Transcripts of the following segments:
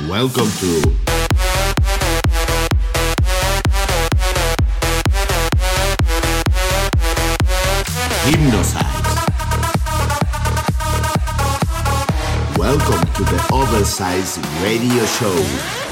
Welcome to Hypnosize. Welcome to the Oversize Radio Show.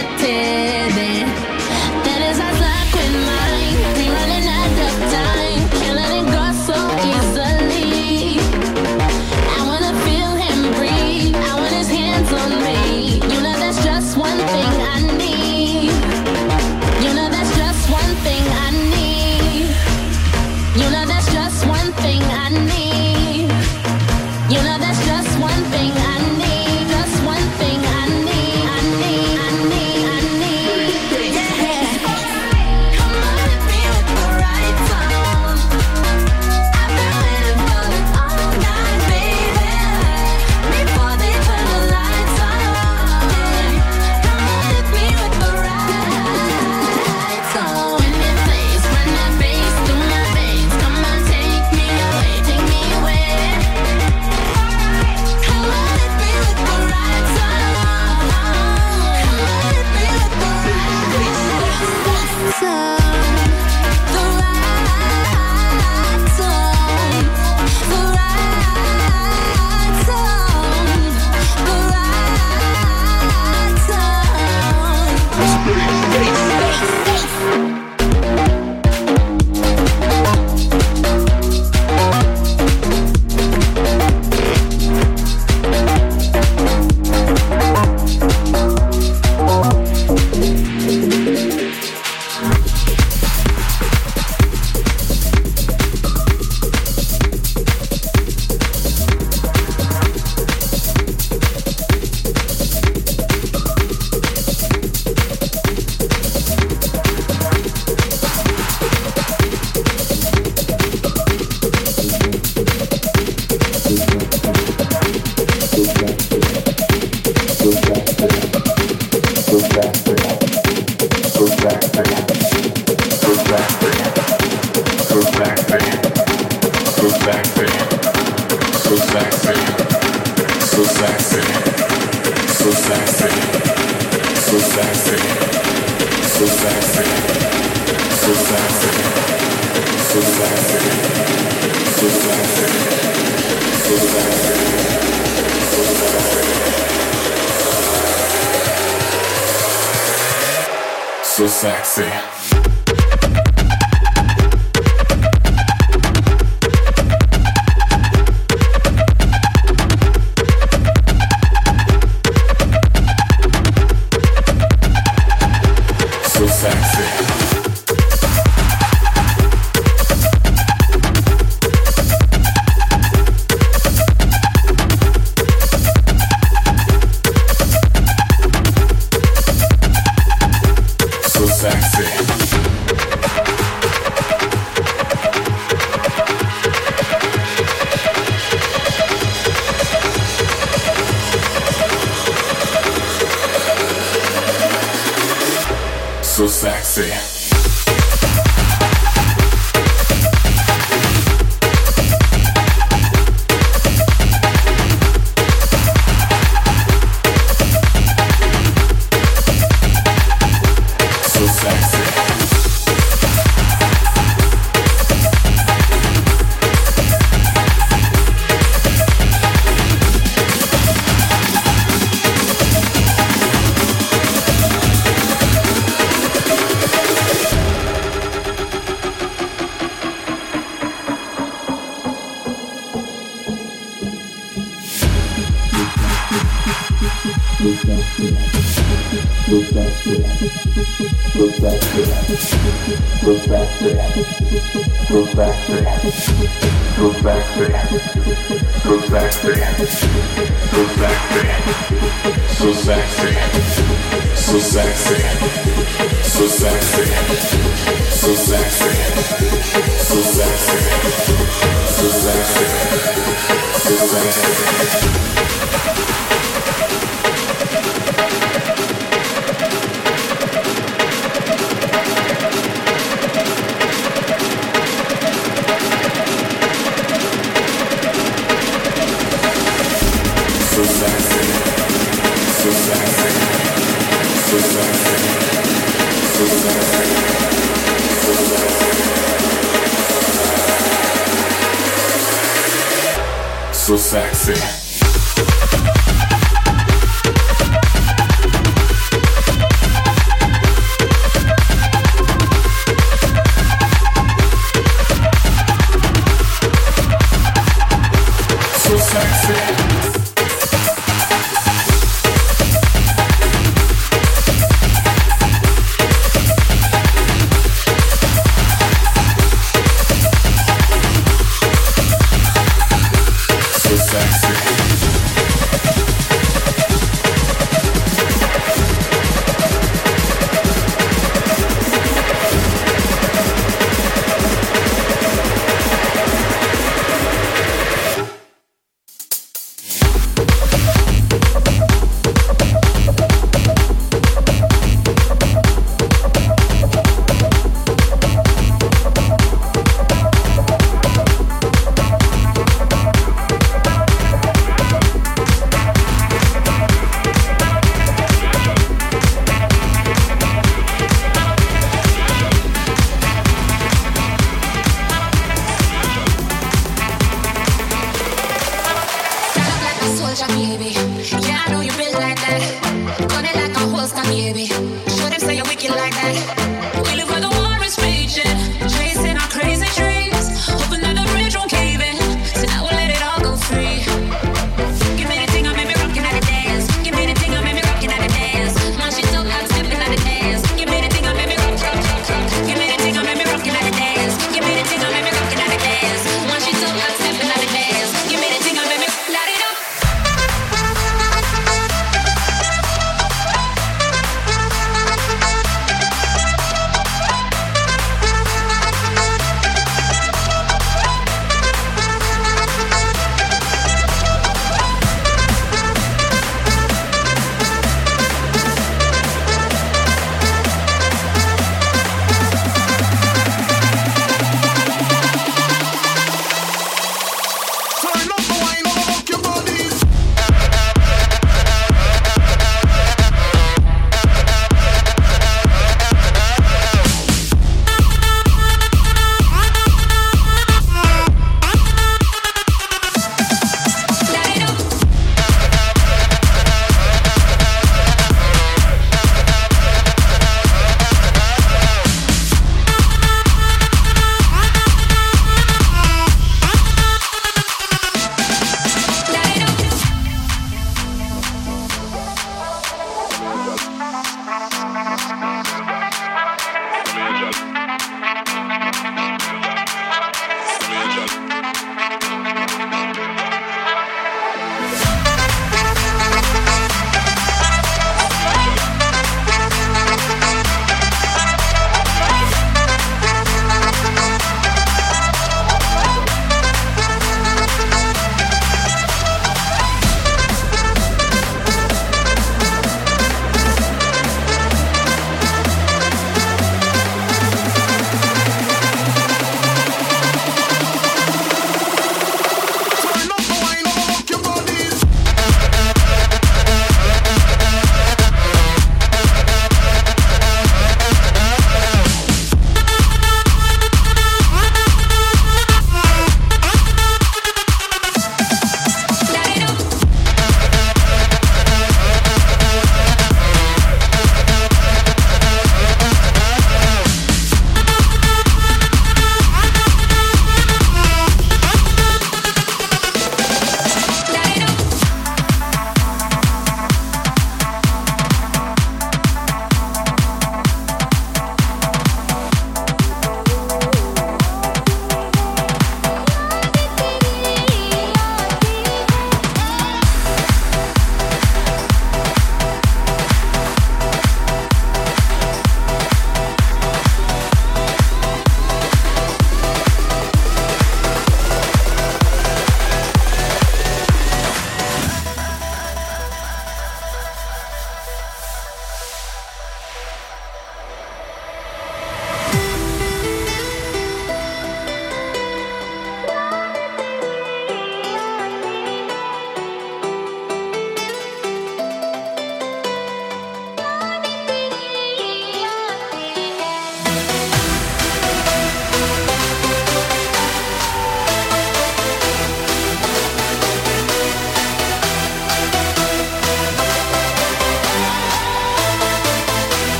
pretend.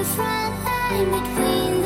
different line between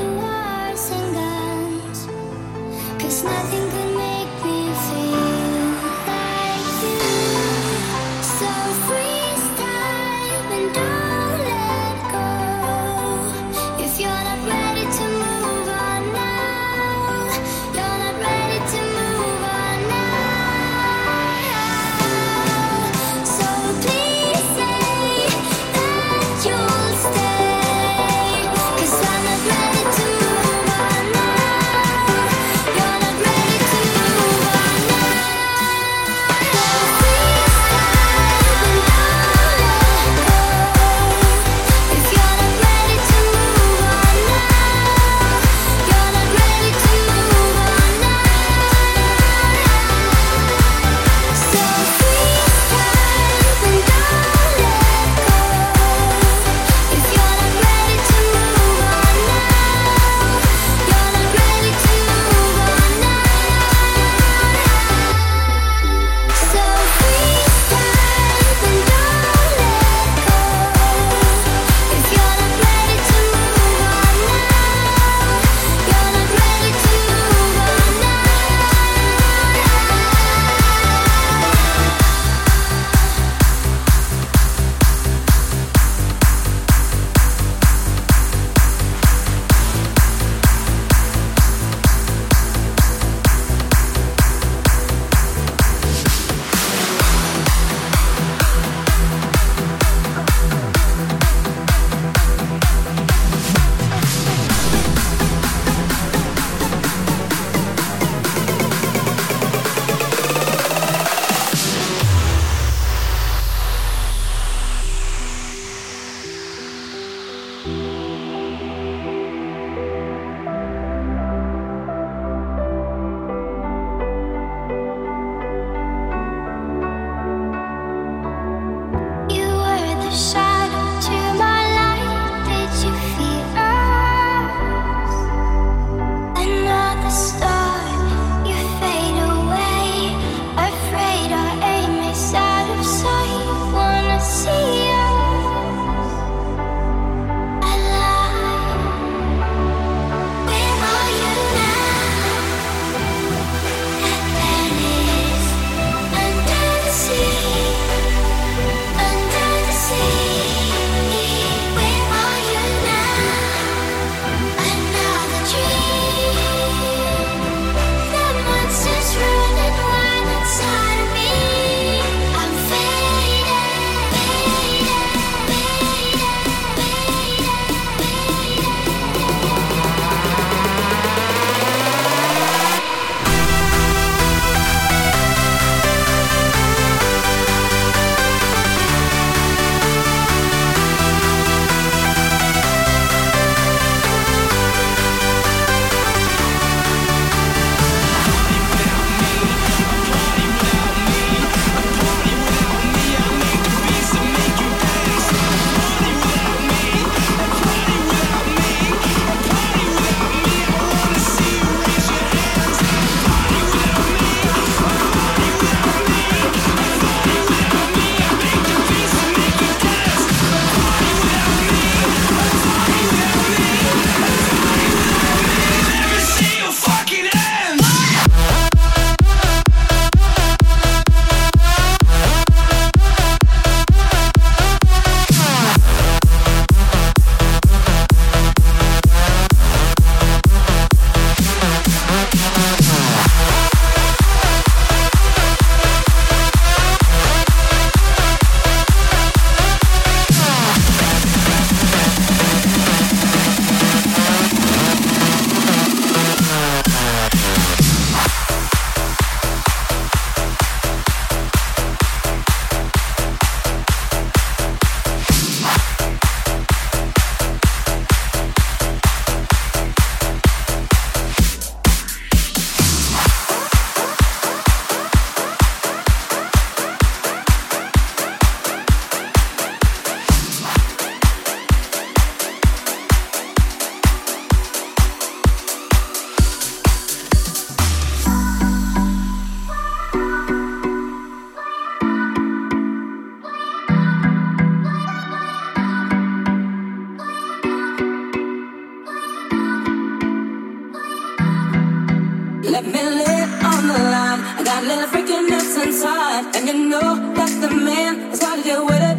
Let me live on the line. I got little freakiness inside. And you know that the man is got to deal with it.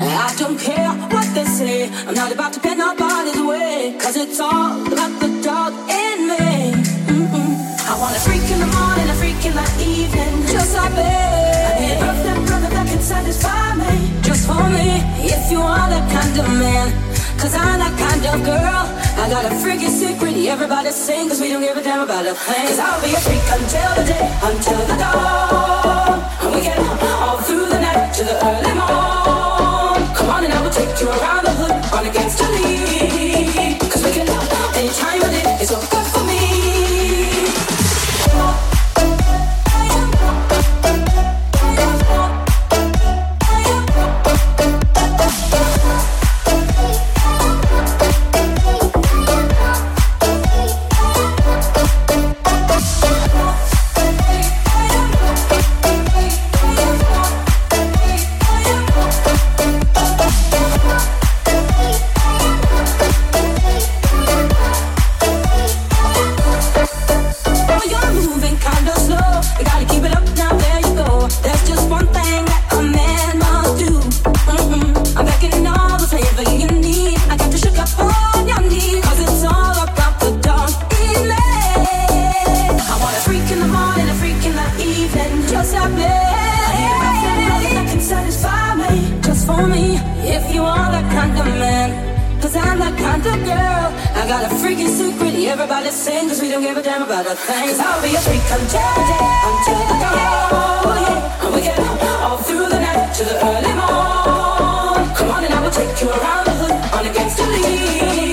I don't care what they say. I'm not about to bend nobody's way. Cause it's all about the dog in me. Mm-hmm. I want a freak in the morning, a freak in the evening. Just like me. I need a perfect brother that can satisfy me. Just for me, if you are that kind of man. Cause I'm that kind of girl. I got a freaking secret, everybody sing, cause we don't give a damn about a thing. Cause I'll be a freak until the day, until the dawn. And we get all through the night to the early morn. Come on and I will take you around the hood, on against the lead. Cause we can love anytime of day, it's all good. kind of girl. I got a freaking secret everybody sing, cause we don't give a damn about a thing. Cause I'll be a freak until, until the dawn. Yeah. And we get up all through the night to the early morn. Come on and I will take you around the hood on a gangster lead.